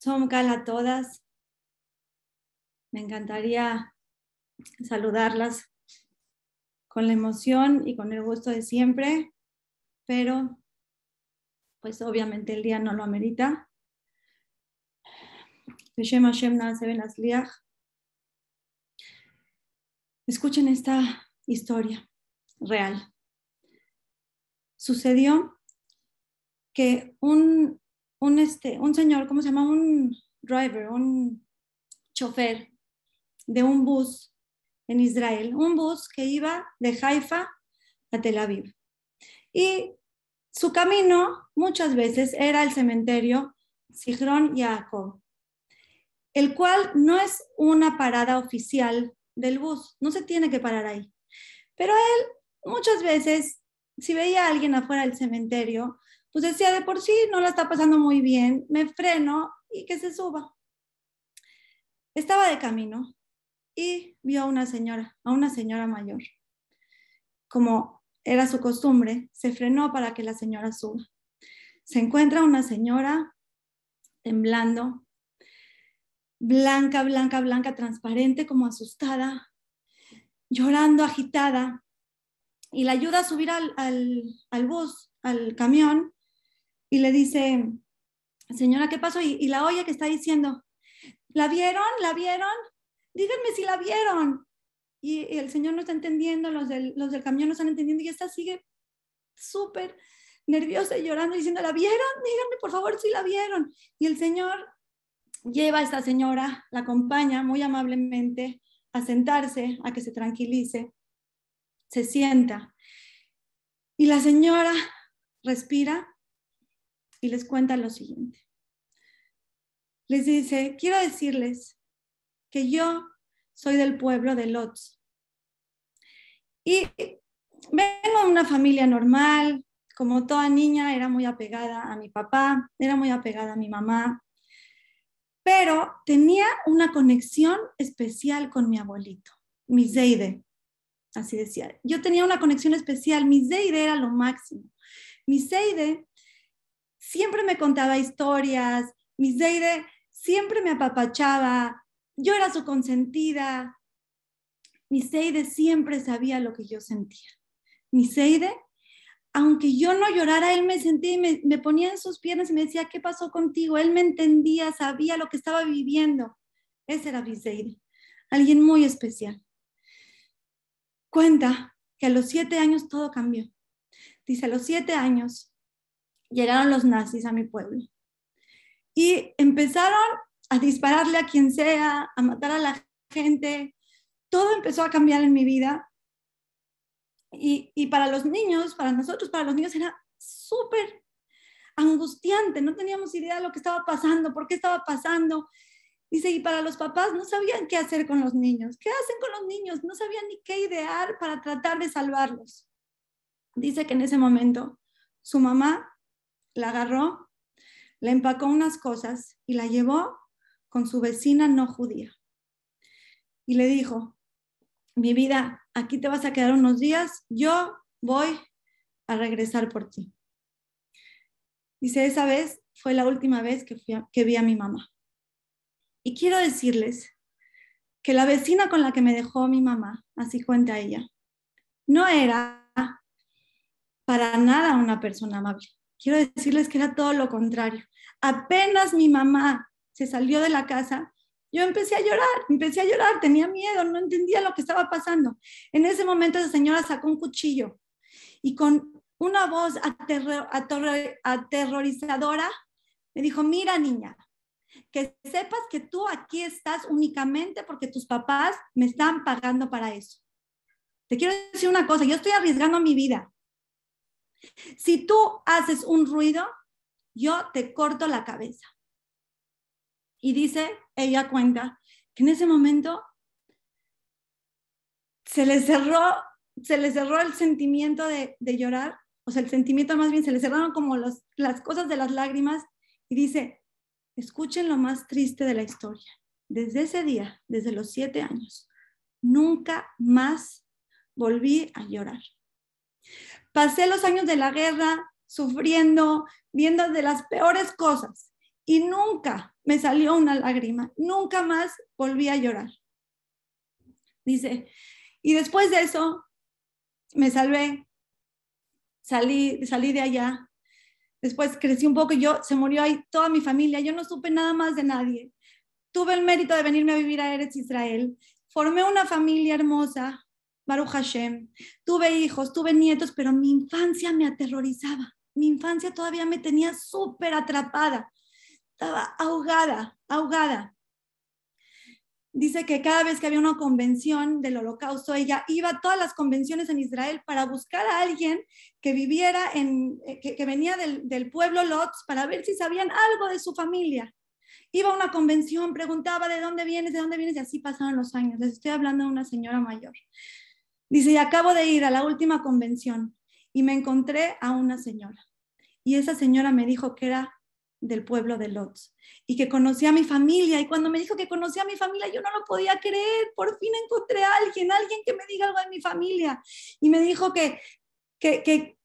Somkal a todas. Me encantaría saludarlas con la emoción y con el gusto de siempre, pero pues obviamente el día no lo amerita. Escuchen esta historia real. Sucedió que un un, este, un señor, ¿cómo se llama? Un driver, un chofer de un bus en Israel, un bus que iba de Haifa a Tel Aviv. Y su camino muchas veces era el cementerio Sigrón Jacob, el cual no es una parada oficial del bus, no se tiene que parar ahí. Pero él muchas veces, si veía a alguien afuera del cementerio, pues decía, de por sí no la está pasando muy bien, me freno y que se suba. Estaba de camino y vio a una señora, a una señora mayor. Como era su costumbre, se frenó para que la señora suba. Se encuentra una señora temblando, blanca, blanca, blanca, transparente, como asustada, llorando, agitada, y la ayuda a subir al, al, al bus, al camión, y le dice, señora, ¿qué pasó? Y, la oye que está diciendo, ¿la vieron? ¿La vieron? Díganme si la vieron. Y, el señor no está entendiendo, los del, los del camión no están entendiendo y esta sigue súper nerviosa y llorando diciendo, ¿la vieron? Díganme por favor si la vieron. Y el señor lleva a esta señora, la acompaña muy amablemente a sentarse, a que se tranquilice, se sienta. Y la señora respira y les cuenta lo siguiente. Les dice, quiero decirles que yo soy del pueblo de Lotz. Y vengo de una familia normal, como toda niña era muy apegada a mi papá, era muy apegada a mi mamá, pero tenía una conexión especial con mi abuelito, mi Zeide. Así decía. Yo tenía una conexión especial, mi Zeide era lo máximo. Mi Zeide siempre me contaba historias, mi Zeide siempre me apapachaba, yo era su consentida. Mi Seide siempre sabía lo que yo sentía. Mi Seide, aunque yo no llorara, él me sentía y me, ponía en sus piernas y me decía, ¿qué pasó contigo? Él me entendía, sabía lo que estaba viviendo. Ese era mi Seide, alguien muy especial. Cuenta que a los siete años todo cambió. Dice, a los siete años llegaron los nazis a mi pueblo y empezaron a dispararle a quien sea, a matar a la gente. Todo empezó a cambiar en mi vida. Y, y para los niños, para nosotros, para los niños era súper angustiante. No teníamos idea de lo que estaba pasando, por qué estaba pasando. Dice, y para los papás no sabían qué hacer con los niños. ¿Qué hacen con los niños? No sabían ni qué idear para tratar de salvarlos. Dice que en ese momento su mamá la agarró, le empacó unas cosas y la llevó con su vecina no judía. Y le dijo, mi vida, aquí te vas a quedar unos días, yo voy a regresar por ti. Dice, esa vez fue la última vez que, que vi a mi mamá. Y quiero decirles que la vecina con la que me dejó mi mamá, así cuenta ella, no era para nada una persona amable quiero decirles que era todo lo contrario. Apenas mi mamá se salió de la casa, yo empecé a llorar, empecé a llorar, tenía miedo, no entendía lo que estaba pasando. En ese momento esa señora sacó un cuchillo y con una voz aterrorizadora me dijo, mira niña, que sepas que tú aquí estás únicamente porque tus papás me están pagando para eso. Te quiero decir una cosa, yo estoy arriesgando mi vida. Si tú haces un ruido, yo te corto la cabeza. Y dice, ella cuenta, que en ese momento se le cerró, se le cerró el sentimiento de, llorar, o sea, el sentimiento más bien, se le cerraron como las cosas de las lágrimas y dice, escuchen lo más triste de la historia. Desde ese día, desde los siete años, nunca más volví a llorar. Pasé los años de la guerra sufriendo, viendo de las peores cosas. y nunca me salió una lágrima, nunca más volví a llorar. Dice, y después de eso me salvé, salí, salí de allá. Después crecí un poco, yo se murió ahí toda mi familia, yo no supe nada más de nadie. Tuve el mérito de venirme a vivir a Eretz Israel. Formé una familia hermosa, Baruch Hashem. Tuve hijos, tuve nietos, pero mi infancia me aterrorizaba. Mi infancia todavía me tenía súper atrapada. Estaba ahogada, ahogada dice que cada vez que había una convención del holocausto, ella iba a todas las convenciones en Israel para buscar a alguien que viviera en, eh, que, venía del, del, pueblo Lotz para ver si sabían algo de su familia. Iba a una convención, preguntaba de dónde vienes, de dónde vienes, y así pasaron los años. Les estoy hablando de una señora mayor. Dice, y acabo de ir a la última convención y me encontré a una señora. Y esa señora me dijo que era del pueblo de Lotz y que conocía a mi familia. Y cuando me dijo que conocía a mi familia, yo no lo podía creer. Por fin encontré a alguien, alguien que me diga algo de mi familia. Y me dijo que, que, que,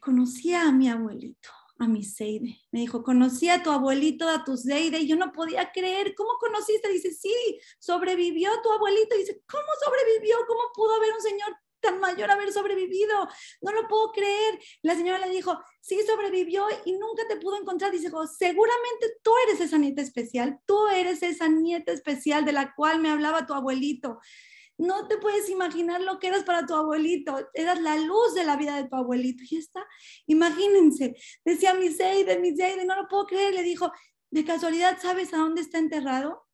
conocía a mi abuelito, a mi Seide. Me dijo, conocía a tu abuelito, a tu Seide. Y yo no podía creer. ¿Cómo conociste? Dice, sí, sobrevivió tu abuelito. Dice, ¿cómo sobrevivió? ¿Cómo pudo haber un señor tan mayor haber sobrevivido. No lo puedo creer. La señora le dijo, sí sobrevivió y nunca te pudo encontrar. Dice, seguramente tú eres esa nieta especial. Tú eres esa nieta especial de la cual me hablaba tu abuelito. No te puedes imaginar lo que eras para tu abuelito. Eras la luz de la vida de tu abuelito. Y está, imagínense. Decía mi Seide, mi Seide, no lo puedo creer. Le dijo, ¿de casualidad sabes a dónde está enterrado?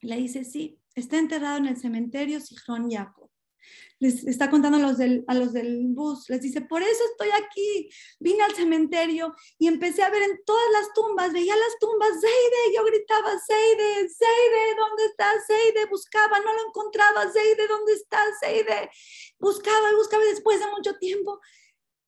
Le dice, sí, está enterrado en el cementerio Sijón Jacob les está contando a los, del, a los del bus, les dice, por eso estoy aquí, vine al cementerio y empecé a ver en todas las tumbas, veía las tumbas, Zeide, yo gritaba, Zeide, Zeide, ¿dónde está Zeide? Buscaba, no lo encontraba, Zeide, ¿dónde está Zeide? Buscaba y buscaba y después de mucho tiempo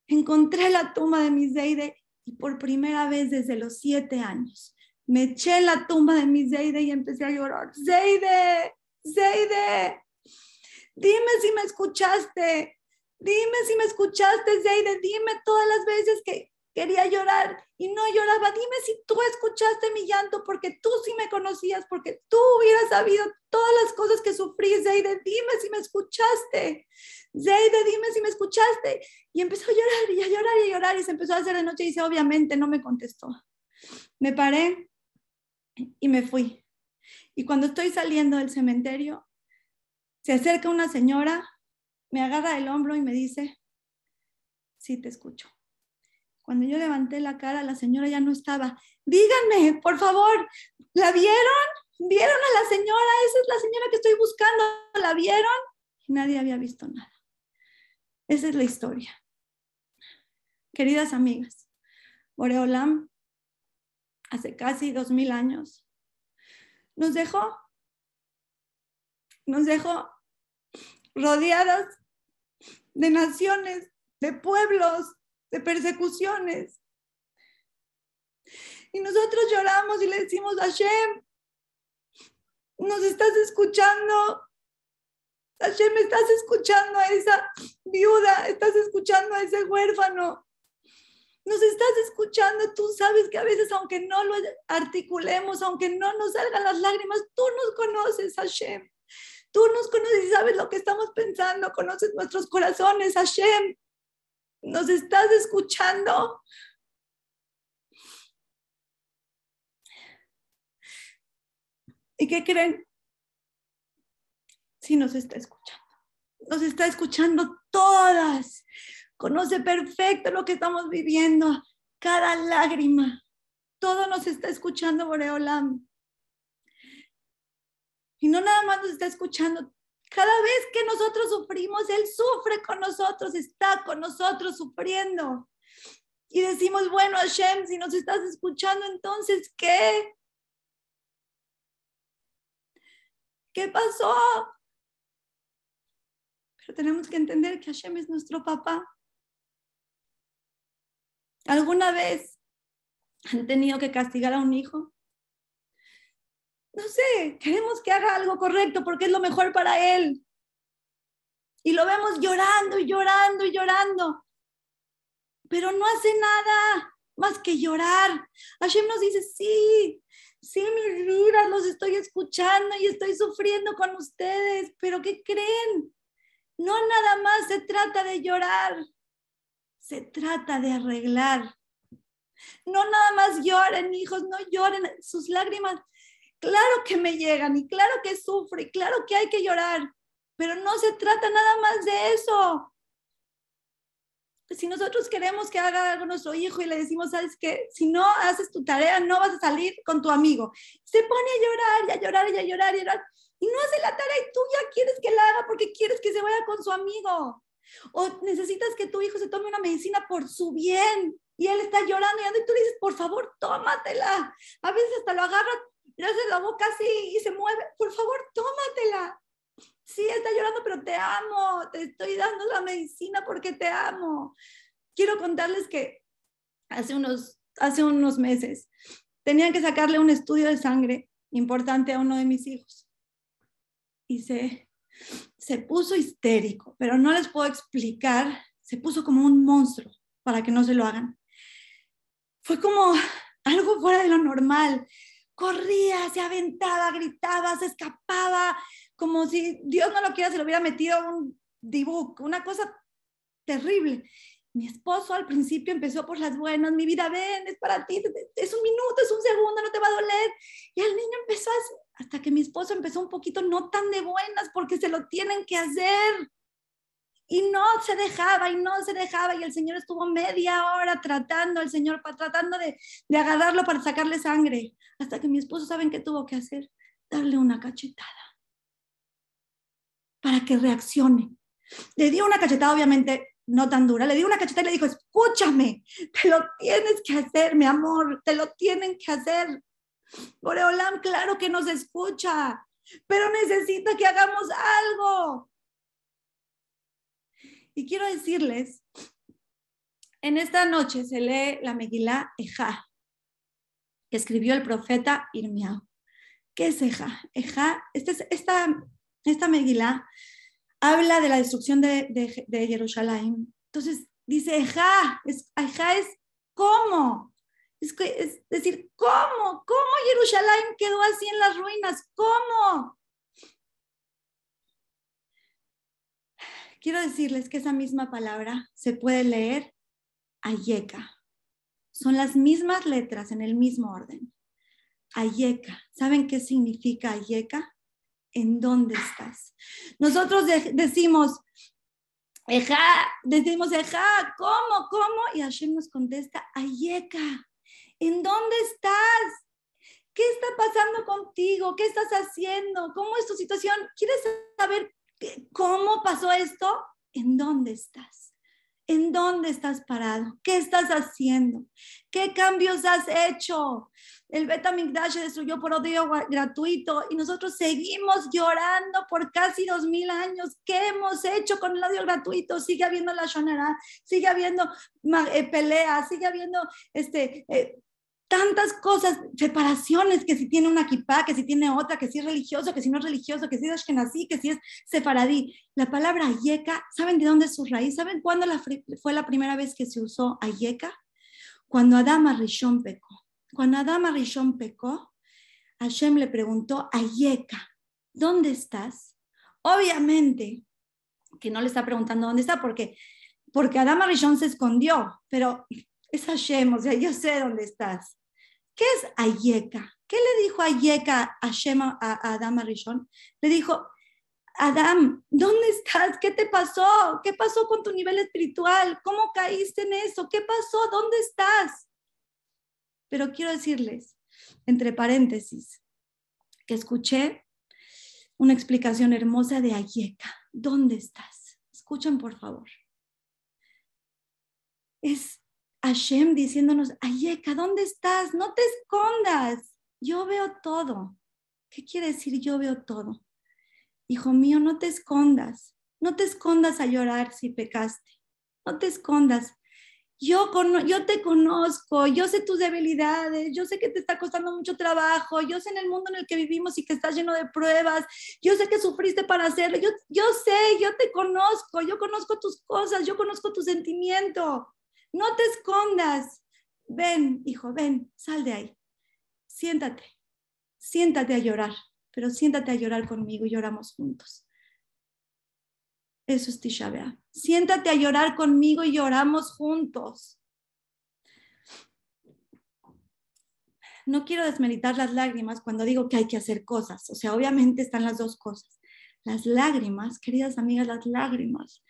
encontré la tumba de mi Zeide y por primera vez desde los siete años me eché la tumba de mi Zeide y empecé a llorar, Zeide, Zeide, Dime si me escuchaste. Dime si me escuchaste, Zeide. Dime todas las veces que quería llorar y no lloraba. Dime si tú escuchaste mi llanto porque tú sí me conocías, porque tú hubieras sabido todas las cosas que sufrí, Zeide. Dime si me escuchaste. Zeide, dime si me escuchaste. Y empezó a llorar y a llorar y a llorar y se empezó a hacer de noche y dice, obviamente no me contestó. Me paré y me fui. Y cuando estoy saliendo del cementerio, se acerca una señora, me agarra el hombro y me dice, sí, te escucho. Cuando yo levanté la cara, la señora ya no estaba. Díganme, por favor, ¿la vieron? ¿Vieron a la señora? Esa es la señora que estoy buscando. ¿La vieron? nadie había visto nada. Esa es la historia. Queridas amigas, Boreolam, hace casi dos mil años, nos dejó nos dejó rodeadas de naciones, de pueblos, de persecuciones. Y nosotros lloramos y le decimos, Hashem, nos estás escuchando. Hashem, estás escuchando a esa viuda, estás escuchando a ese huérfano. Nos estás escuchando, tú sabes que a veces aunque no lo articulemos, aunque no nos salgan las lágrimas, tú nos conoces, Hashem. Tú nos conoces y sabes lo que estamos pensando, conoces nuestros corazones, Hashem. ¿Nos estás escuchando? ¿Y qué creen? Sí nos está escuchando. Nos está escuchando todas. Conoce perfecto lo que estamos viviendo. Cada lágrima. Todo nos está escuchando, Boreolam. Y no nada más nos está escuchando. Cada vez que nosotros sufrimos, Él sufre con nosotros, está con nosotros sufriendo. Y decimos, bueno, Hashem, si nos estás escuchando, entonces, ¿qué? ¿Qué pasó? Pero tenemos que entender que Hashem es nuestro papá. ¿Alguna vez han tenido que castigar a un hijo? No sé, queremos que haga algo correcto porque es lo mejor para él. Y lo vemos llorando y llorando y llorando. Pero no hace nada. más que llorar. Hashem nos dice, sí, sí, mis vidas, los estoy escuchando y estoy sufriendo con ustedes, pero ¿qué creen? No nada más se trata de llorar, se trata de arreglar. No nada más lloren, hijos, no lloren, sus lágrimas, claro que me llegan y claro que sufre y claro que hay que llorar, pero no se trata nada más de eso si nosotros queremos que haga algo nuestro hijo y le decimos, sabes que si no haces tu tarea, no vas a salir con tu amigo, se pone a llorar y a llorar y a llorar y a llorar, y no hace la tarea y tú ya quieres que la haga porque quieres que se vaya con su amigo. O necesitas que tu hijo se tome una medicina por su bien y él está llorando y tú le dices, por favor, tómatela. A veces hasta lo agarra, hace la boca así y se mueve, por favor, tómatela sí, está llorando, pero te amo, te estoy dando la medicina porque te amo. Quiero contarles que hace unos, hace unos meses tenían que sacarle un estudio de sangre importante a uno de mis hijos. Y se, se puso histérico, pero no les puedo explicar, se puso como un monstruo para que no se lo hagan. Fue como algo fuera de lo normal. Corría, se aventaba, gritaba, se escapaba, como si Dios no lo quiera, se lo hubiera metido un dibujo, una cosa terrible. Mi esposo al principio empezó por las buenas, mi vida, ven, es para ti, es un minuto, es un segundo, no te va a doler. Y el niño empezó hasta que mi esposo empezó un poquito no tan de buenas porque se lo tienen que hacer. Y no se dejaba, y no se dejaba, y el Señor estuvo media hora tratando, el Señor tratando de, de agarrarlo para sacarle sangre, hasta que mi esposo, ¿saben qué tuvo que hacer? Darle una cachetada para que reaccione. Le dio una cachetada, obviamente no tan dura, le dio una cachetada y le dijo, escúchame, te lo tienes que hacer, mi amor, te lo tienen que hacer. Boreolam, claro que nos escucha, pero necesita que hagamos algo. Y quiero decirles, en esta noche se lee la Megilá Ejá, que escribió el profeta Irmiao. ¿Qué es Ejá? Ejá, esta, esta esta Megilá habla de la destrucción de, de, Jerusalén. Entonces dice, Ejá, es, es cómo. Es, es, decir, ¿cómo? ¿Cómo Jerusalén quedó así en las ruinas? ¿Cómo? Quiero decirles que esa misma palabra se puede leer Ayeka. Son las mismas letras en el mismo orden. Ayeka. ¿Saben qué significa Ayeka? en dónde estás. Nosotros decimos, Eja, decimos, Eja, ¿cómo? ¿Cómo? Y Hashem nos contesta, Ayeka, ¿en dónde estás? ¿Qué está pasando contigo? ¿Qué estás haciendo? ¿Cómo es tu situación? ¿Quieres saber cómo pasó esto? ¿En dónde estás? ¿En dónde estás parado? ¿Qué estás haciendo? ¿Qué cambios has hecho? El Betamigdash se destruyó por odio gratuito y nosotros seguimos llorando por casi dos mil años. ¿Qué hemos hecho con el odio gratuito? Sigue habiendo la shonara, sigue habiendo eh, peleas, sigue habiendo este, eh, tantas cosas, separaciones, que si tiene una kipá, que si tiene otra, que si es religioso, que si no es religioso, que si es ashkenazí, que si es sefaradí. La palabra ayeka, ¿saben de dónde es su raíz? ¿Saben cuándo fue la primera vez que se usó ayeka? Cuando Adama Rishon pecó. Cuando Adama Rishon pecó, Hashem le preguntó Ayeka, ¿dónde estás? Obviamente que no le está preguntando dónde está porque, porque Adama Rishon se escondió, pero es Hashem, o sea, yo sé dónde estás. ¿Qué es Ayeka? ¿Qué le dijo Ayeka a Hashem a, a Adama Rishon? Le dijo, Adam, ¿dónde estás? ¿Qué te pasó? ¿Qué pasó con tu nivel espiritual? ¿Cómo caíste en eso? ¿Qué pasó? ¿Dónde estás? Pero quiero decirles, entre paréntesis, que escuché una explicación hermosa de Ayeka. ¿Dónde estás? Escuchen, por favor. Es Hashem diciéndonos, Ayeka, ¿dónde estás? No te escondas. Yo veo todo. ¿Qué quiere decir yo veo todo? Hijo mío, no te escondas, no te escondas a llorar si pecaste, no te escondas. Yo, yo te conozco, yo sé tus debilidades, yo sé que te está costando mucho trabajo, yo sé en el mundo en el que vivimos y que estás lleno de pruebas, yo sé que sufriste para hacerlo, yo, yo sé, yo te conozco, yo conozco tus cosas, yo conozco tu sentimiento. No te escondas, ven, hijo, ven, sal de ahí. Siéntate, siéntate a llorar, pero siéntate a llorar conmigo y lloramos juntos. Eso es Tisha Siéntate a llorar conmigo y lloramos juntos. No quiero desmeritar las lágrimas cuando digo que hay que hacer cosas. O sea, obviamente están las dos cosas. Las lágrimas, queridas amigas, las lágrimas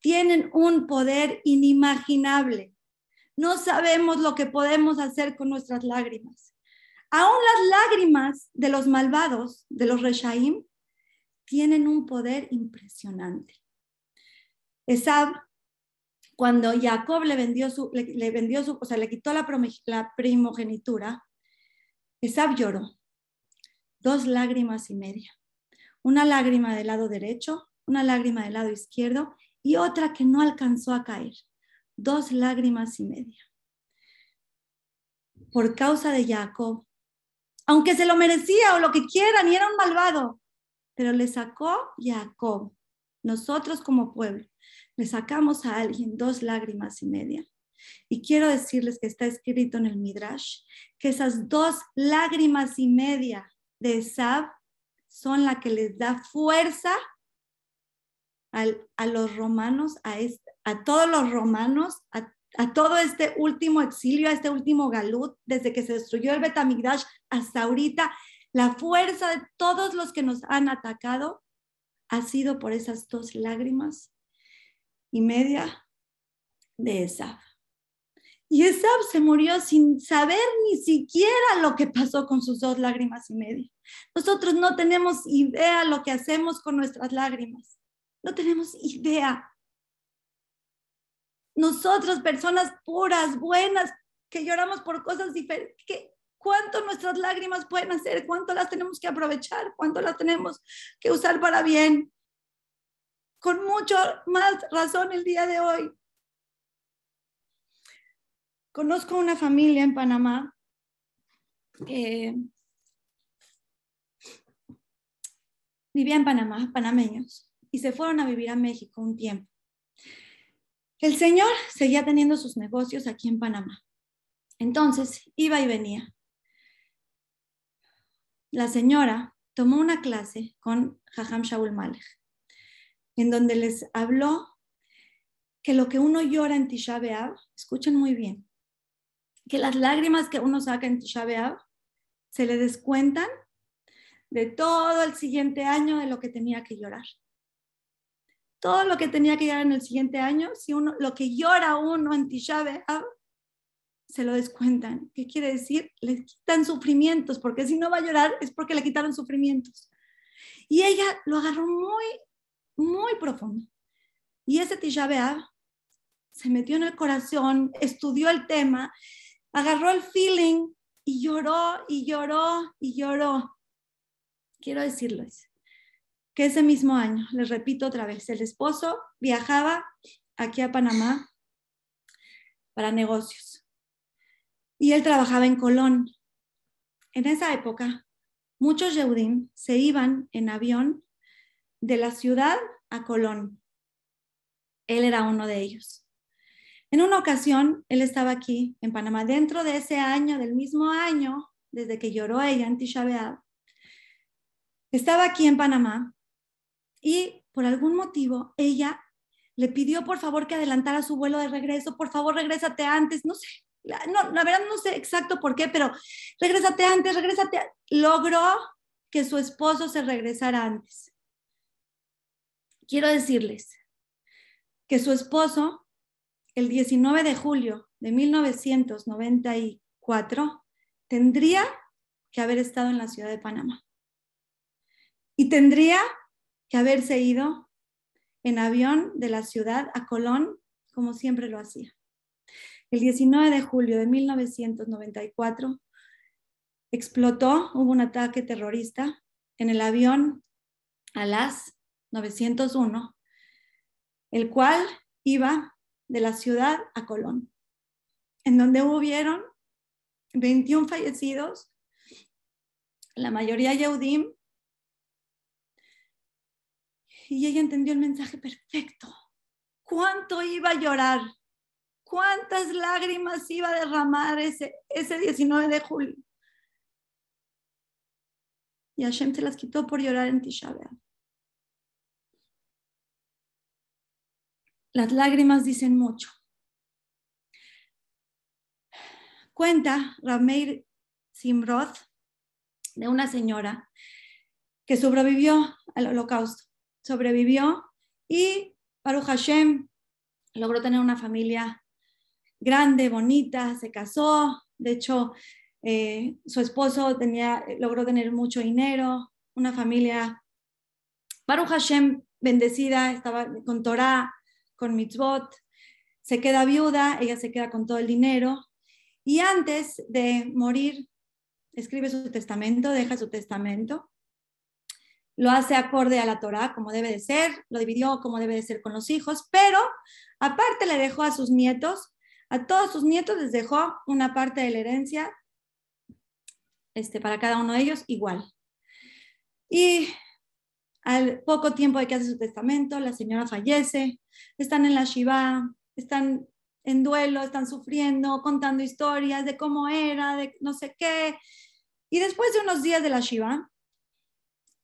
tienen un poder inimaginable. No sabemos lo que podemos hacer con nuestras lágrimas. Aún las lágrimas de los malvados, de los Reshaim, tienen un poder impresionante. Esab, cuando Jacob le vendió su, le, vendió su, o sea, le quitó la, la primogenitura, Esab lloró dos lágrimas y media. Una lágrima del lado derecho, una lágrima del lado izquierdo y otra que no alcanzó a caer. Dos lágrimas y media. Por causa de Jacob, aunque se lo merecía o lo que quieran y era un malvado, pero le sacó Jacob. Nosotros como pueblo le sacamos a alguien dos lágrimas y media. Y quiero decirles que está escrito en el Midrash que esas dos lágrimas y media de Esab son la que les da fuerza a los romanos, a, todos los romanos, a, todo este último exilio, a este último galut, desde que se destruyó el Betamigdash hasta ahorita, la fuerza de todos los que nos han atacado ha sido por esas dos lágrimas y media de Esab. Y Esab se murió sin saber ni siquiera lo que pasó con sus dos lágrimas y media. Nosotros no tenemos idea lo que hacemos con nuestras lágrimas. No tenemos idea. Nosotros, personas puras, buenas, que lloramos por cosas diferentes, ¿cuánto nuestras lágrimas pueden hacer? ¿Cuánto las tenemos que aprovechar? ¿Cuánto las tenemos que usar para bien? Con mucho más razón el día de hoy. Conozco una familia en Panamá que vivía en Panamá, panameños, y se fueron a vivir a México un tiempo. El señor seguía teniendo sus negocios aquí en Panamá. Entonces, iba y venía. La señora tomó una clase con Jajam Shaul Malek, en donde les habló que lo que uno llora en Tisha B'Av, escuchen muy bien, que las lágrimas que uno saca en Tisha B'Av se le descuentan de todo el siguiente año de lo que tenía que llorar todo lo que tenía que llorar en el siguiente año, si uno, lo que llora uno en Tisha se lo descuentan. ¿Qué quiere decir? Le quitan sufrimientos, porque si no va a llorar es porque le quitaron sufrimientos. Y ella lo agarró muy, muy profundo. Y ese Tisha se metió en el corazón, estudió el tema, agarró el feeling y lloró y lloró y lloró. Quiero decirles, que ese mismo año, les repito otra vez, el esposo viajaba aquí a Panamá para negocios y él trabajaba en Colón. En esa época, muchos Yehudim se iban en avión de la ciudad a Colón. Él era uno de ellos. En una ocasión, él estaba aquí en Panamá, dentro de ese año, del mismo año, desde que lloró ella en Tisha Estaba aquí en Panamá y por algún motivo ella le pidió por favor que adelantara su vuelo de regreso, por favor regrésate antes, no sé, no, la verdad no sé exacto por qué, pero regrésate antes, regrésate. Logró que su esposo se regresara antes. Quiero decirles que su esposo, el 19 de julio de 1994, tendría que haber estado en la ciudad de Panamá. Y tendría que haberse ido en avión de la ciudad a Colón, como siempre lo hacía. El 19 de julio de 1994 explotó, hubo un ataque terrorista en el avión a las 901, el cual iba de la ciudad a Colón, en donde hubieron 21 fallecidos, la mayoría Yehudim y ella entendió el mensaje perfecto. ¿Cuánto iba a llorar? cuántas lágrimas iba a derramar ese, ese 19 de julio. Y Hashem se las quitó por llorar en Tisha Las lágrimas dicen mucho. Cuenta Rameir Simroth de una señora que sobrevivió al holocausto, sobrevivió y Baruch Hashem logró tener una familia grande, bonita, se casó, de hecho eh, su esposo tenía, logró tener mucho dinero, una familia, Baruch Hashem bendecida, estaba con Torah, con mitzvot, se queda viuda, ella se queda con todo el dinero y antes de morir escribe su testamento, deja su testamento, lo hace acorde a la Torah como debe de ser, lo dividió como debe de ser con los hijos, pero aparte le dejó a sus nietos, a todos sus nietos les dejó una parte de la herencia este, para cada uno de ellos igual. Y al poco tiempo de que hace su testamento, la señora fallece, están en la Shiva, están en duelo, están sufriendo, contando historias de cómo era, de no sé qué. Y después de unos días de la Shiva,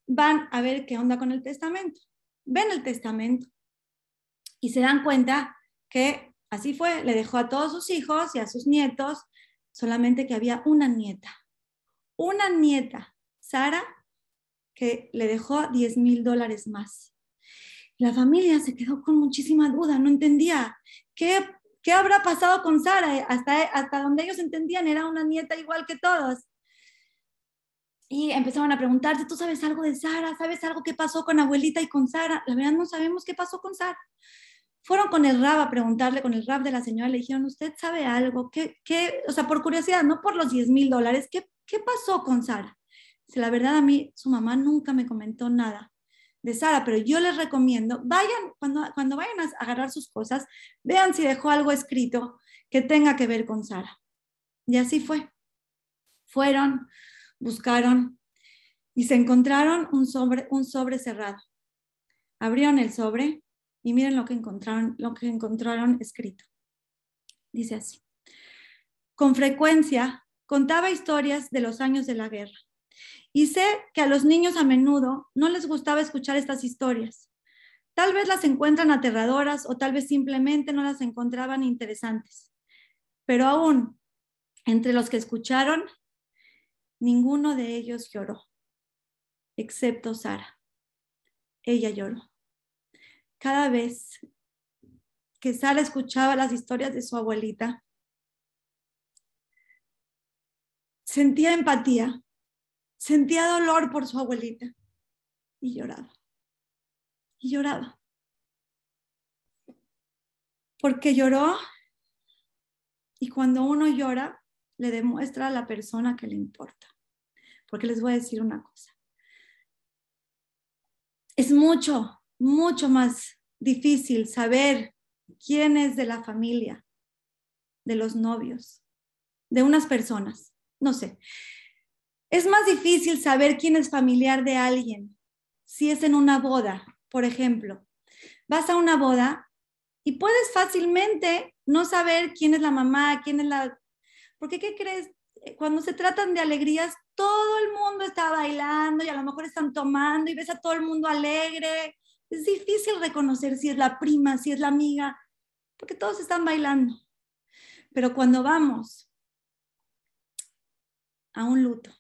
van a ver qué onda con el testamento. Ven el testamento y se dan cuenta que así fue, le dejó a todos sus hijos y a sus nietos, solamente que había una nieta, una nieta, Sara, que le dejó 10 mil dólares más. La familia se quedó con muchísima duda, no entendía qué, qué habrá pasado con Sara. Hasta, hasta donde ellos entendían era una nieta igual que todos. Y empezaron a preguntarse, ¿tú sabes algo de Sara? ¿Sabes algo que pasó con abuelita y con Sara? La verdad no sabemos qué pasó con Sara. Fueron con el rab a preguntarle, con el rab de la señora, le dijeron, ¿usted sabe algo? ¿Qué, qué? O sea, por curiosidad, no por los 10 mil dólares, ¿qué, ¿qué pasó con Sara? La verdad a mí, su mamá nunca me comentó nada de Sara, pero yo les recomiendo, vayan, cuando, cuando vayan a agarrar sus cosas, vean si dejó algo escrito que tenga que ver con Sara. Y así fue. Fueron, buscaron y se encontraron un sobre, un sobre cerrado. Abrieron el sobre y miren lo que encontraron, lo que encontraron escrito. Dice así. Con frecuencia Contaba historias de los años de la guerra. Y sé que a los niños a menudo no les gustaba escuchar estas historias. Tal vez las encuentran aterradoras o tal vez simplemente no las encontraban interesantes. Pero aún, entre los que escucharon, ninguno de ellos lloró, excepto Sara. Ella lloró. Cada vez que Sara escuchaba las historias de su abuelita, sentía empatía, sentía dolor por su abuelita y lloraba. Y lloraba. Porque lloró y cuando uno llora, le demuestra a la persona que le importa. Porque les voy a decir una cosa. Es mucho, mucho más difícil saber quién es de la familia, de los novios, de unas personas, no sé. Es más difícil saber quién es familiar de alguien si es en una boda, por ejemplo. Vas a una boda y puedes fácilmente no saber quién es la mamá, quién es la... Porque, ¿qué crees? Cuando se tratan de alegrías, todo el mundo está bailando y a lo mejor están tomando y ves a todo el mundo alegre. Es difícil reconocer si es la prima, si es la amiga, porque todos están bailando. Pero cuando vamos a un luto,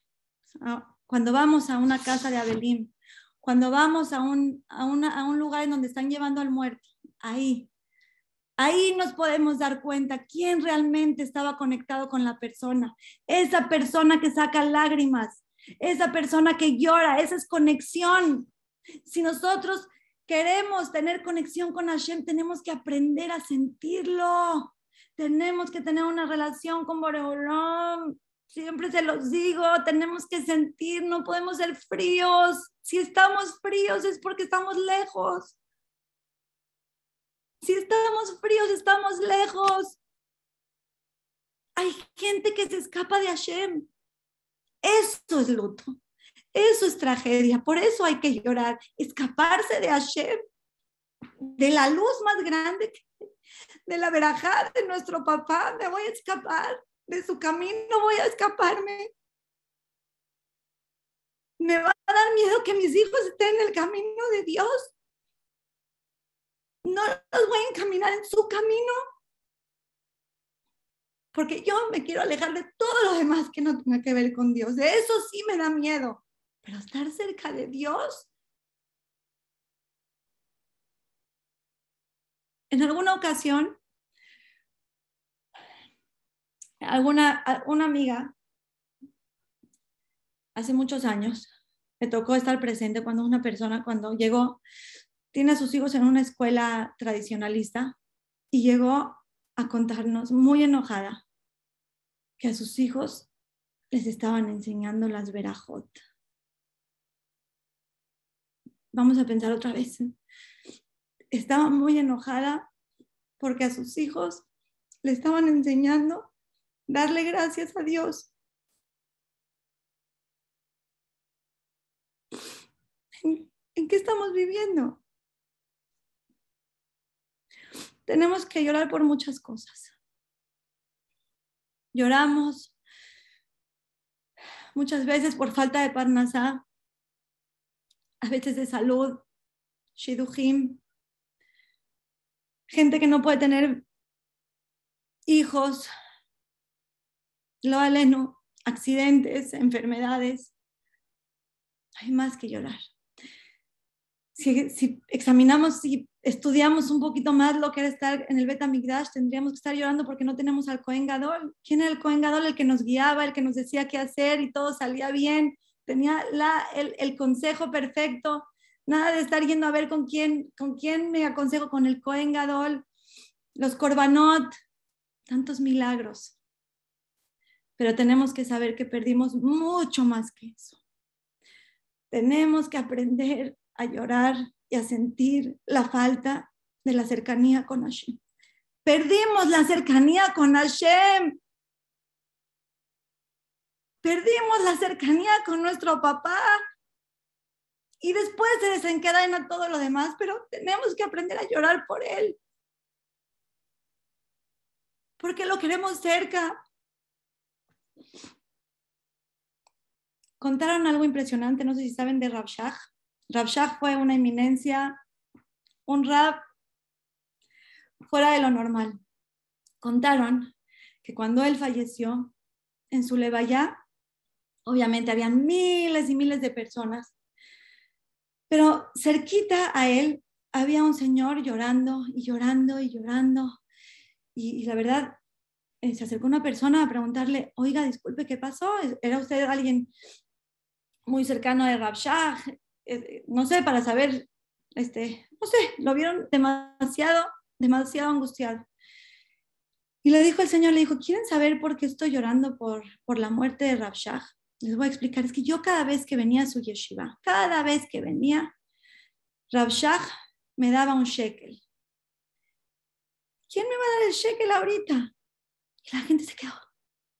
cuando vamos a una casa de Abelín, cuando vamos a un, a, a un lugar en donde están llevando al muerto, ahí, ahí nos podemos dar cuenta quién realmente estaba conectado con la persona, esa persona que saca lágrimas, esa persona que llora, esa es conexión. Si nosotros queremos tener conexión con Hashem, tenemos que aprender a sentirlo. Tenemos que tener una relación con Boreolón. Siempre se los digo, tenemos que sentir, no podemos ser fríos. Si estamos fríos es porque estamos lejos. Si estamos fríos, estamos lejos. Hay gente que se escapa de Hashem. Eso es luto. Eso es tragedia. Por eso hay que llorar. Escaparse de Hashem. De la luz más grande de la verajá de nuestro papá, me voy a escapar, de su camino voy a escaparme. Me va a dar miedo que mis hijos estén en el camino de Dios. No los voy a encaminar en su camino. Porque yo me quiero alejar de todo lo demás que no tenga que ver con Dios. De eso sí me da miedo. Pero estar cerca de Dios. En alguna ocasión, alguna una amiga, hace muchos años, me tocó estar presente cuando una persona, cuando llegó, tiene a sus hijos en una escuela tradicionalista y llegó a contarnos muy enojada que a sus hijos les estaban enseñando las verajot. Vamos a pensar otra vez. Estaba muy enojada porque a sus hijos le estaban enseñando darle gracias a Dios ¿En qué estamos viviendo? Tenemos que llorar por muchas cosas. Lloramos muchas veces por falta de parnasá, a veces de salud, shidujim, gente que no puede tener hijos, lo aleno, accidentes, enfermedades. Hay más que llorar si, examinamos, si estudiamos un poquito más lo que era estar en el Beta Migdash, tendríamos que estar llorando porque no tenemos al Cohen Gadol. ¿Quién era el Cohen Gadol? El que nos guiaba, el que nos decía qué hacer y todo salía bien. Tenía la, el, el consejo perfecto. Nada de estar yendo a ver con quién, con quién me aconsejo, con el Cohen Gadol, los Corbanot, tantos milagros. Pero tenemos que saber que perdimos mucho más que eso. Tenemos que aprender a llorar y a sentir la falta de la cercanía con Hashem. Perdimos la cercanía con Hashem. Perdimos la cercanía con nuestro papá. Y después se desencadena todo lo demás, pero tenemos que aprender a llorar por él. Porque lo queremos cerca. Contaron algo impresionante, no sé si saben de Rabshah. Rav fue una eminencia, un rap fuera de lo normal. Contaron que cuando él falleció en su levaya, obviamente habían miles y miles de personas, pero cerquita a él había un señor llorando y llorando y llorando. Y, la verdad, eh, se acercó una persona a preguntarle, oiga, disculpe, ¿qué pasó? ¿Era usted alguien muy cercano de Rav eh, no sé, para saber, este, no sé, lo vieron demasiado, demasiado angustiado. Y le dijo el Señor, le dijo, ¿quieren saber por qué estoy llorando por, por la muerte de Rabshah? Les voy a explicar, es que yo cada vez que venía a su yeshiva, cada vez que venía, Rabshah me daba un shekel. ¿Quién me va a dar el shekel ahorita? Y la gente se quedó,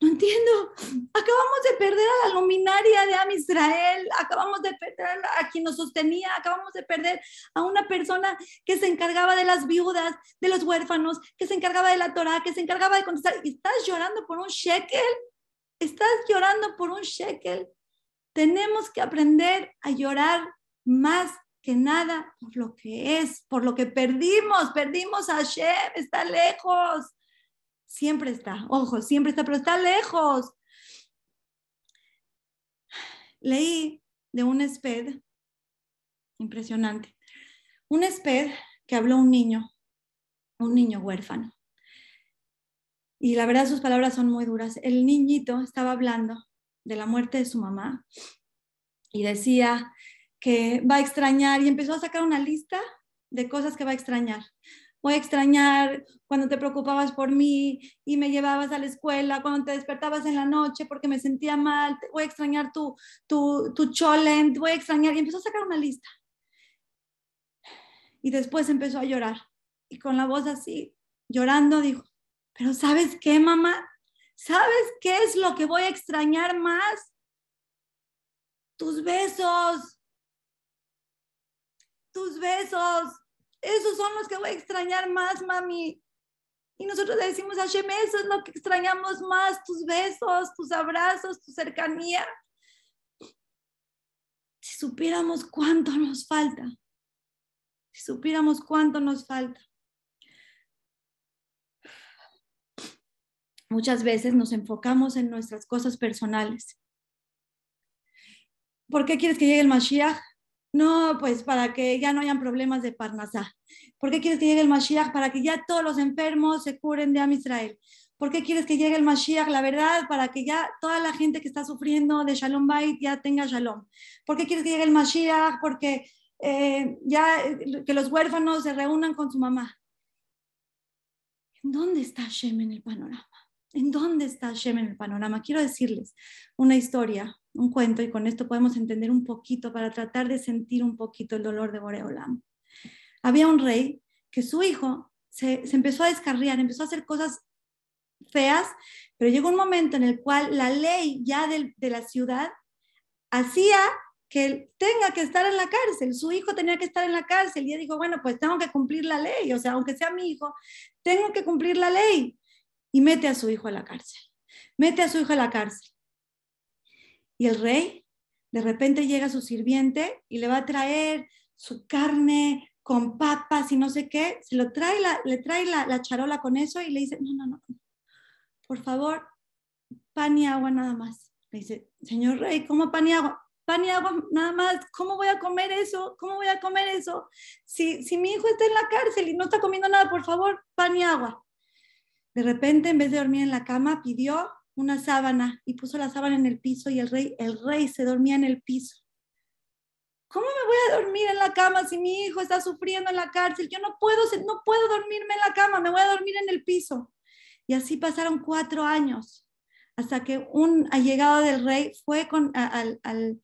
no entiendo. Acabamos de perder a la luminaria de Am Israel, acabamos de perder a quien nos sostenía, acabamos de perder a una persona que se encargaba de las viudas, de los huérfanos, que se encargaba de la Torah, que se encargaba de contestar. ¿Y estás llorando por un shekel? ¿Estás llorando por un shekel? Tenemos que aprender a llorar más que nada por lo que es, por lo que perdimos. Perdimos a Shem, está lejos siempre está, ojo, siempre está, pero está lejos. Leí de un SPED, impresionante, un SPED que habló un niño, un niño huérfano. Y la verdad sus palabras son muy duras. El niñito estaba hablando de la muerte de su mamá y decía que va a extrañar y empezó a sacar una lista de cosas que va a extrañar voy a extrañar cuando te preocupabas por mí y me llevabas a la escuela, cuando te despertabas en la noche porque me sentía mal, voy a extrañar tu, tu, tu cholent, voy a extrañar. Y empezó a sacar una lista. Y después empezó a llorar. Y con la voz así, llorando, dijo, pero ¿sabes qué, mamá? ¿Sabes qué es lo que voy a extrañar más? Tus besos. Tus besos esos son los que voy a extrañar más, mami. Y nosotros le decimos a Hashem, eso es lo que extrañamos más, tus besos, tus abrazos, tu cercanía. Si supiéramos cuánto nos falta, si supiéramos cuánto nos falta. Muchas veces nos enfocamos en nuestras cosas personales. ¿Por qué quieres que llegue el Mashiach? No, pues para que ya no hayan problemas de Parnasá. ¿Por qué quieres que llegue el Mashiach? Para que ya todos los enfermos se curen de Am Israel. ¿Por qué quieres que llegue el Mashiach? La verdad, para que ya toda la gente que está sufriendo de Shalom Bait ya tenga Shalom. ¿Por qué quieres que llegue el Mashiach? Porque eh, ya que los huérfanos se reúnan con su mamá. ¿En dónde está Hashem en el panorama? ¿En dónde está Hashem en el panorama? Quiero decirles una historia un cuento y con esto podemos entender un poquito para tratar de sentir un poquito el dolor de Boreolam. Había un rey que su hijo se, empezó a descarriar, empezó a hacer cosas feas, pero llegó un momento en el cual la ley ya de, de la ciudad hacía que él tenga que estar en la cárcel, su hijo tenía que estar en la cárcel y él dijo, bueno, pues tengo que cumplir la ley, o sea, aunque sea mi hijo, tengo que cumplir la ley y mete a su hijo a la cárcel, mete a su hijo a la cárcel. Y el rey, de repente llega su sirviente y le va a traer su carne con papas y no sé qué, se lo trae, le trae la, charola con eso y le dice, no, no, no, por favor, pan y agua nada más. Le dice, señor rey, ¿cómo pan y agua? Pan y agua nada más, ¿cómo voy a comer eso? ¿Cómo voy a comer eso? Si, si mi hijo está en la cárcel y no está comiendo nada, por favor, pan y agua. De repente, en vez de dormir en la cama, pidió una sábana y puso la sábana en el piso y el rey, el rey se dormía en el piso. ¿Cómo me voy a dormir en la cama si mi hijo está sufriendo en la cárcel? Yo no puedo, no puedo dormirme en la cama, me voy a dormir en el piso. Y así pasaron cuatro años hasta que un allegado del rey fue, con, al,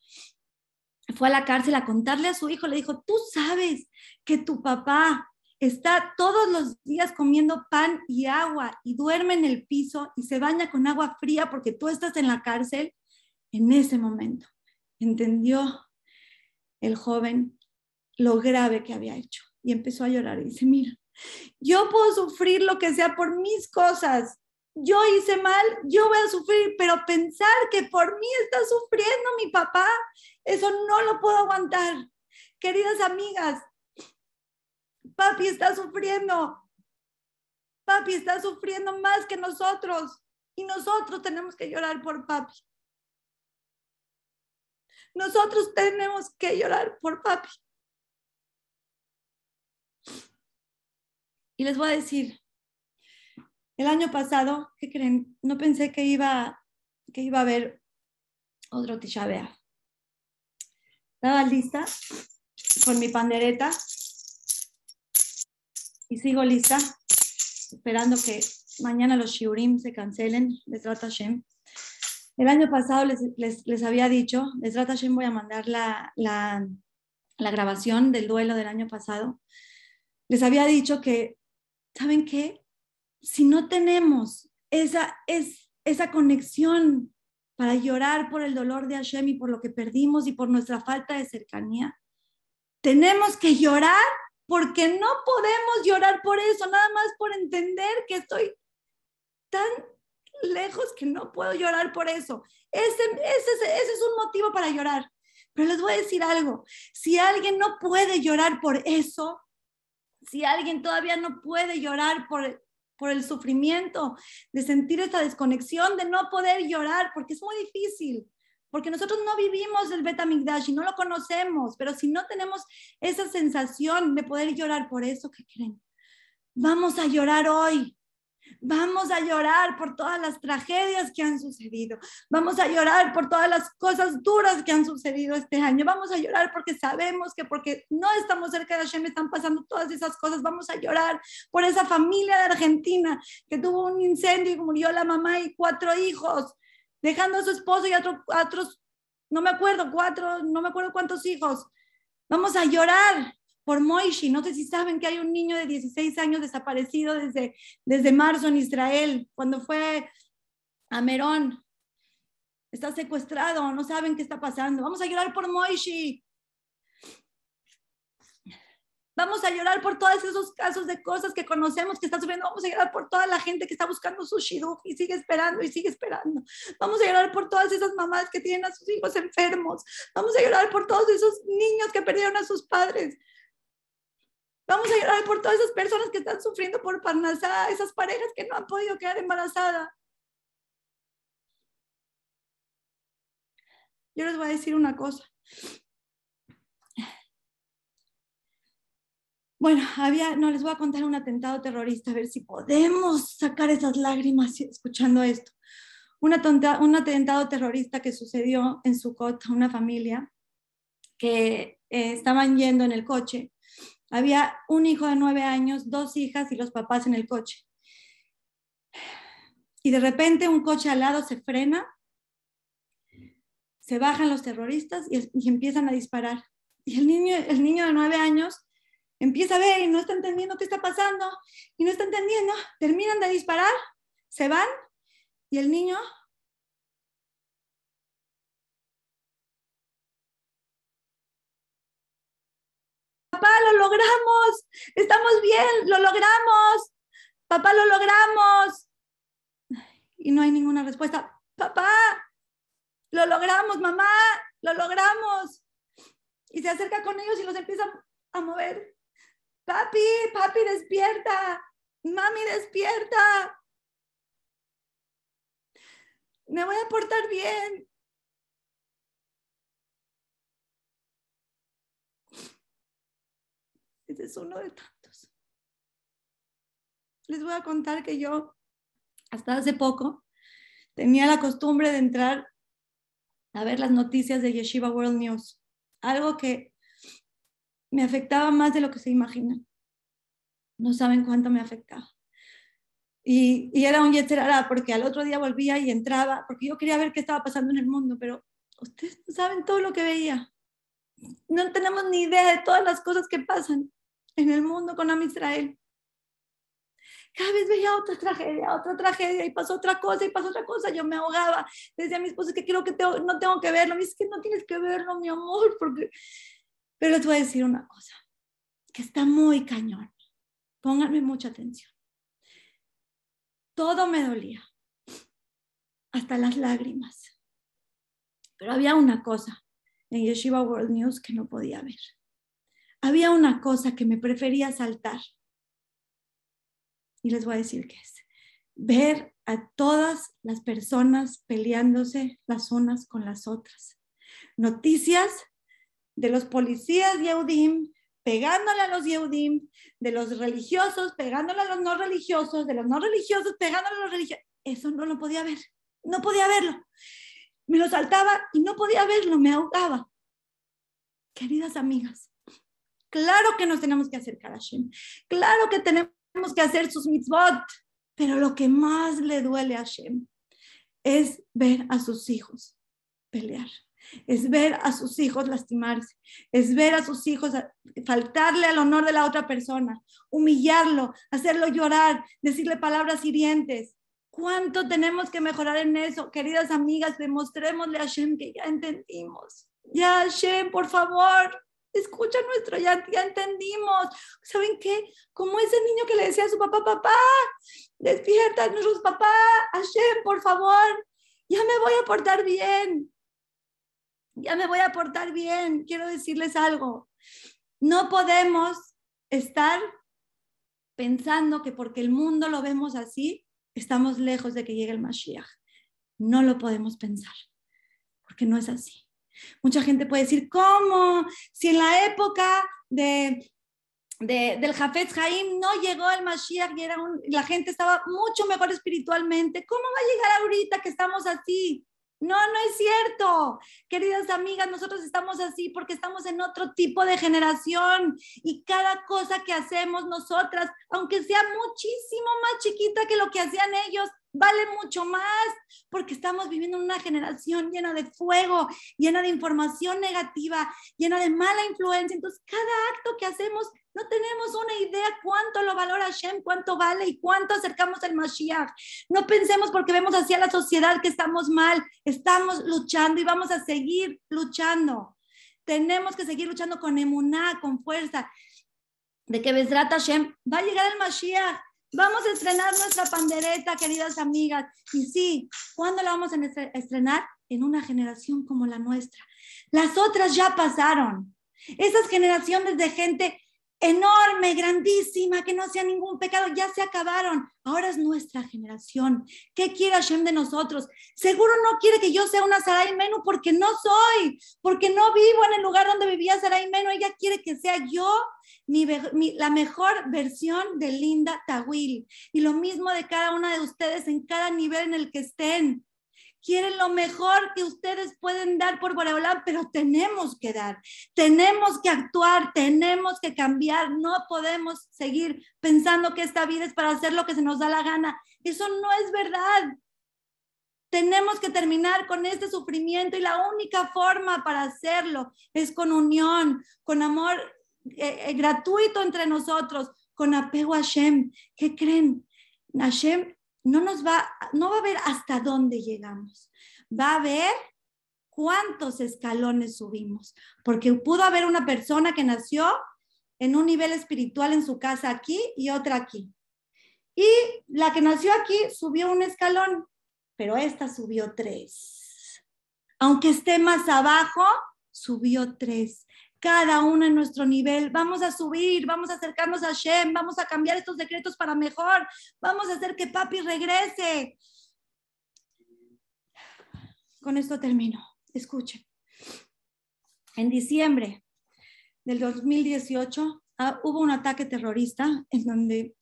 fue a la cárcel a contarle a su hijo, le dijo, tú sabes que tu papá está todos los días comiendo pan y agua y duerme en el piso y se baña con agua fría porque tú estás en la cárcel, en ese momento entendió el joven lo grave que había hecho y empezó a llorar y dice, mira, yo puedo sufrir lo que sea por mis cosas. Yo hice mal, yo voy a sufrir, pero pensar que por mí está sufriendo mi papá, eso no lo puedo aguantar. Queridas amigas, Papi está sufriendo. Papi está sufriendo más que nosotros. Y nosotros tenemos que llorar por papi. Nosotros tenemos que llorar por papi. Y les voy a decir, el año pasado, ¿qué creen? No pensé que iba, que iba a haber otro Tisha Estaba lista con mi pandereta y sigo lista, esperando que mañana los shiurim se cancelen, les trata Hashem. El año pasado les, les, les había dicho, les trata Hashem voy a mandar la, la, la, grabación del duelo del año pasado. Les había dicho que, ¿saben qué? Si no tenemos esa, es, esa conexión para llorar por el dolor de Hashem y por lo que perdimos y por nuestra falta de cercanía, tenemos que llorar porque no podemos llorar por eso, nada más por entender que estoy tan lejos que no puedo llorar por eso. Ese, es un motivo para llorar. Pero les voy a decir algo, si alguien no puede llorar por eso, si alguien todavía no puede llorar por, por el sufrimiento, de sentir esta desconexión, de no poder llorar, porque es muy difícil porque nosotros no vivimos el Betamigdash y no lo conocemos, pero si no tenemos esa sensación de poder llorar por eso, ¿qué creen? Vamos a llorar hoy. Vamos a llorar por todas las tragedias que han sucedido. Vamos a llorar por todas las cosas duras que han sucedido este año. Vamos a llorar porque sabemos que porque no estamos cerca de Hashem están pasando todas esas cosas. Vamos a llorar por esa familia de Argentina que tuvo un incendio y murió la mamá y cuatro hijos dejando a su esposo y a, otros, no me acuerdo, cuatro, no me acuerdo cuántos hijos. Vamos a llorar por Moishi. No sé si saben que hay un niño de 16 años desaparecido desde, desde marzo en Israel, cuando fue a Merón. Está secuestrado, no saben qué está pasando. Vamos a llorar por Moishi. Vamos a llorar por todos esos casos de cosas que conocemos que están sufriendo. Vamos a llorar por toda la gente que está buscando su shidduch y sigue esperando y sigue esperando. Vamos a llorar por todas esas mamás que tienen a sus hijos enfermos. Vamos a llorar por todos esos niños que perdieron a sus padres. Vamos a llorar por todas esas personas que están sufriendo por parnasá, esas parejas que no han podido quedar embarazadas. Yo les voy a decir una cosa. Bueno, había, no les voy a contar un atentado terrorista, a ver si podemos sacar esas lágrimas escuchando esto. Un, un atentado terrorista que sucedió en Sucot a una familia que eh, estaban yendo en el coche. Había un hijo de nueve años, dos hijas y los papás en el coche. Y de repente un coche al lado se frena, se bajan los terroristas y, y empiezan a disparar. Y el niño, el niño de nueve años empieza a ver y no está entendiendo qué está pasando y no está entendiendo, terminan de disparar, se van y el niño Papá, lo logramos, estamos bien, lo logramos, papá, lo logramos. Y no hay ninguna respuesta. Papá, lo logramos, mamá, lo logramos. Y se acerca con ellos y los empieza a mover papi, papi, despierta, mami, despierta. Me voy a portar bien. Ese es uno de tantos. Les voy a contar que yo, hasta hace poco, tenía la costumbre de entrar a ver las noticias de Yeshiva World News. Algo que me afectaba más de lo que se imaginan. No saben cuánto me afectaba. Y, y era un yeterara porque al otro día volvía y entraba, porque yo quería ver qué estaba pasando en el mundo, pero ustedes no saben todo lo que veía. No tenemos ni idea de todas las cosas que pasan en el mundo con Am Israel. Cada vez veía otra tragedia, otra tragedia, y pasó otra cosa, y pasó otra cosa. Yo me ahogaba. Decía a mi esposa que creo que no tengo que verlo. Me dice que no tienes que verlo, mi amor, porque pero les voy a decir una cosa, que está muy cañón. Pónganme mucha atención. Todo me dolía, hasta las lágrimas. Pero había una cosa en Yeshiva World News que no podía ver. Había una cosa que me prefería saltar. Y les voy a decir qué es. Ver a todas las personas peleándose las unas con las otras. Noticias de los policías Yehudim pegándole a los Yehudim, de los religiosos pegándole a los no religiosos, de los no religiosos pegándole a los religiosos. Eso no lo podía ver, no podía verlo. Me lo saltaba y no podía verlo, me ahogaba. Queridas amigas, claro que nos tenemos que acercar a Hashem, claro que tenemos que hacer sus mitzvot, pero lo que más le duele a Hashem es ver a sus hijos pelear es ver a sus hijos lastimarse, es ver a sus hijos faltarle al honor de la otra persona, humillarlo, hacerlo llorar, decirle palabras hirientes. ¿Cuánto tenemos que mejorar en eso? Queridas amigas, demostrémosle a Hashem que ya entendimos. Ya, Hashem, por favor, escucha nuestro, ya, ya entendimos. ¿Saben qué? Como ese niño que le decía a su papá, papá, despierta, nuestros papá, Hashem, por favor, ya me voy a portar bien ya me voy a portar bien, quiero decirles algo. No podemos estar pensando que porque el mundo lo vemos así, estamos lejos de que llegue el Mashiach. No lo podemos pensar, porque no es así. Mucha gente puede decir, ¿cómo? Si en la época de, del Jafet Haim no llegó el Mashiach y era la gente estaba mucho mejor espiritualmente, ¿cómo va a llegar ahorita que estamos así? No, no es cierto. Queridas amigas, nosotros estamos así porque estamos en otro tipo de generación y cada cosa que hacemos nosotras, aunque sea muchísimo más chiquita que lo que hacían ellos, vale mucho más porque estamos viviendo en una generación llena de fuego, llena de información negativa, llena de mala influencia. Entonces, cada acto que hacemos no tenemos una idea cuánto lo valora Hashem, cuánto vale y cuánto acercamos al Mashiach. No pensemos porque vemos hacia la sociedad que estamos mal. Estamos luchando y vamos a seguir luchando. Tenemos que seguir luchando con emuná, con fuerza. de que Besrat Hashem va a llegar el Mashiach. Vamos a estrenar nuestra pandereta, queridas amigas. Y sí, ¿cuándo la vamos a estrenar? En una generación como la nuestra. Las otras ya pasaron. Esas generaciones de gente enorme, grandísima, que no hacía ningún pecado, ya se acabaron. Ahora es nuestra generación. ¿Qué quiere Hashem de nosotros? Seguro no quiere que yo sea una Sarai Menu porque no soy, porque no vivo en el lugar donde vivía Sarai Menu. Ella quiere que sea yo la mejor versión de Linda Tawil. Y lo mismo de cada una de ustedes en cada nivel en el que estén quieren lo mejor que ustedes pueden dar por Boreolán, pero tenemos que dar, tenemos que actuar, tenemos que cambiar, no podemos seguir pensando que esta vida es para hacer lo que se nos da la gana. Eso no es verdad. Tenemos que terminar con este sufrimiento y la única forma para hacerlo es con unión, con amor eh, eh, gratuito entre nosotros, con apego a Hashem. ¿Qué creen? Hashem no nos va, no va a ver hasta dónde llegamos, va a ver cuántos escalones subimos, porque pudo haber una persona que nació en un nivel espiritual en su casa aquí y otra aquí. Y la que nació aquí subió un escalón, pero esta subió tres. Aunque esté más abajo, subió tres cada uno en nuestro nivel. Vamos a subir, vamos a acercarnos a Shem, vamos a cambiar estos decretos para mejor, vamos a hacer que papi regrese. Con esto termino. Escuchen. En diciembre del 2018 ah, hubo un ataque terrorista en donde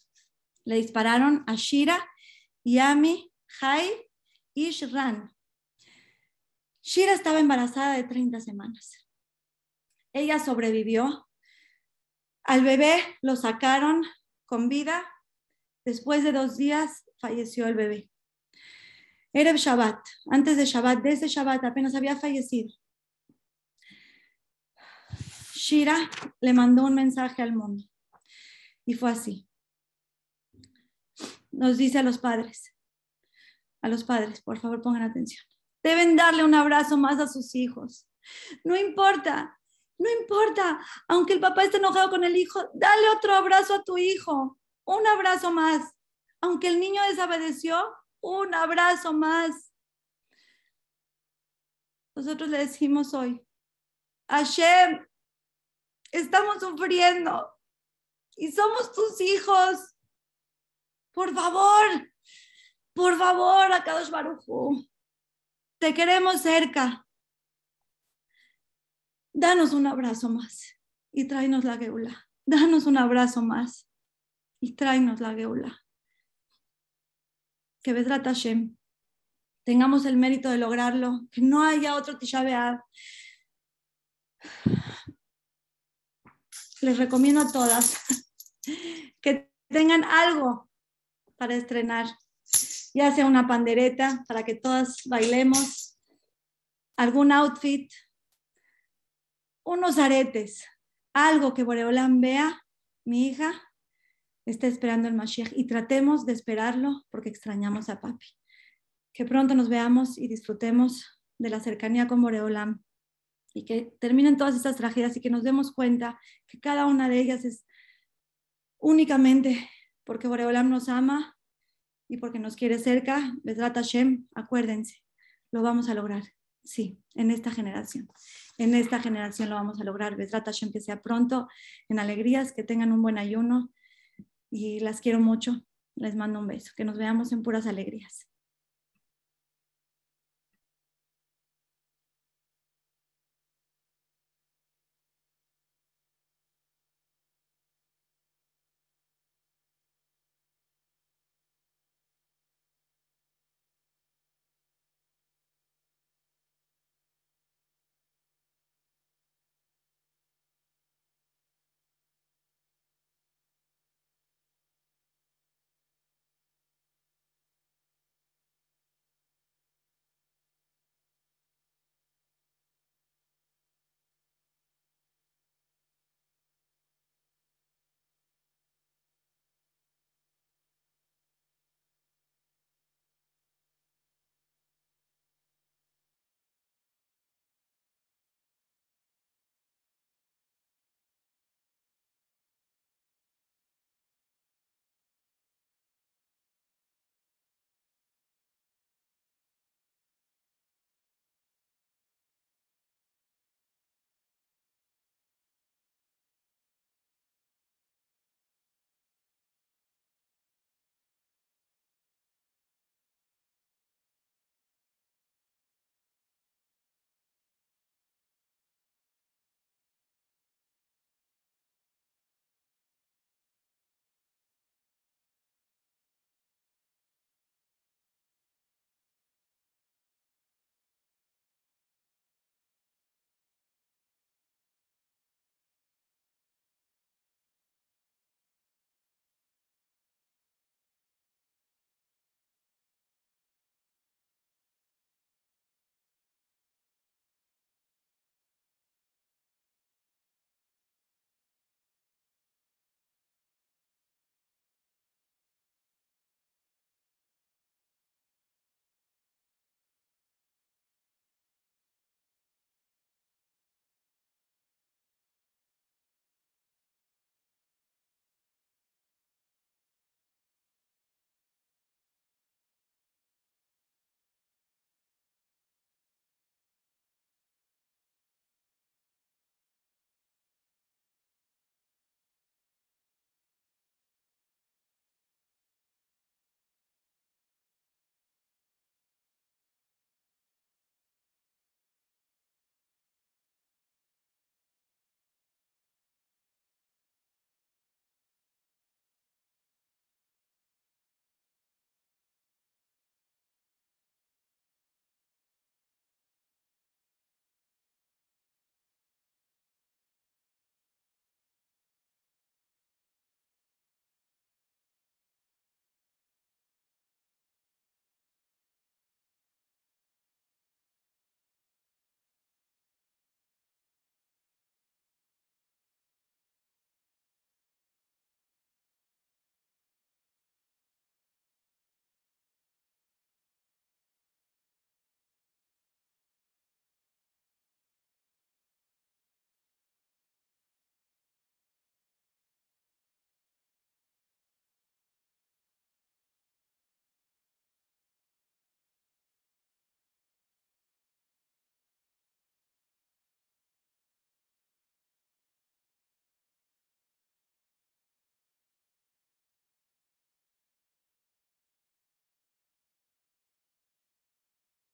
le dispararon a Shira, Yami, Jai y Shran. Shira estaba embarazada de 30 semanas. Ella sobrevivió. Al bebé lo sacaron con vida. Después de dos días falleció el bebé. Era Shabbat, antes de Shabbat, desde Shabbat apenas había fallecido. Shira le mandó un mensaje al mundo y fue así. Nos dice a los padres, a los padres, por favor pongan atención. Deben darle un abrazo más a sus hijos. No importa no importa, aunque el papá esté enojado con el hijo, dale otro abrazo a tu hijo, un abrazo más. Aunque el niño desobedeció, un abrazo más. Nosotros le decimos hoy, Hashem, estamos sufriendo y somos tus hijos. Por favor, por favor, Akadosh Baruchu, te queremos cerca danos un abrazo más y tráenos la geula. Danos un abrazo más y tráenos la geula. Que Bedrat Hashem tengamos el mérito de lograrlo, que no haya otro Tisha Les recomiendo a todas que tengan algo para estrenar, ya sea una pandereta para que todas bailemos, algún outfit unos aretes, algo que Boreolán vea, mi hija está esperando el Mashiach y tratemos de esperarlo porque extrañamos a papi. Que pronto nos veamos y disfrutemos de la cercanía con Boreolán y que terminen todas estas tragedias y que nos demos cuenta que cada una de ellas es únicamente porque Boreolam nos ama y porque nos quiere cerca. Besrat Hashem, acuérdense, lo vamos a lograr. Sí, en esta generación. En esta generación lo vamos a lograr. Besrat Hashem, que sea pronto, en alegrías, que tengan un buen ayuno y las quiero mucho. Les mando un beso. Que nos veamos en puras alegrías.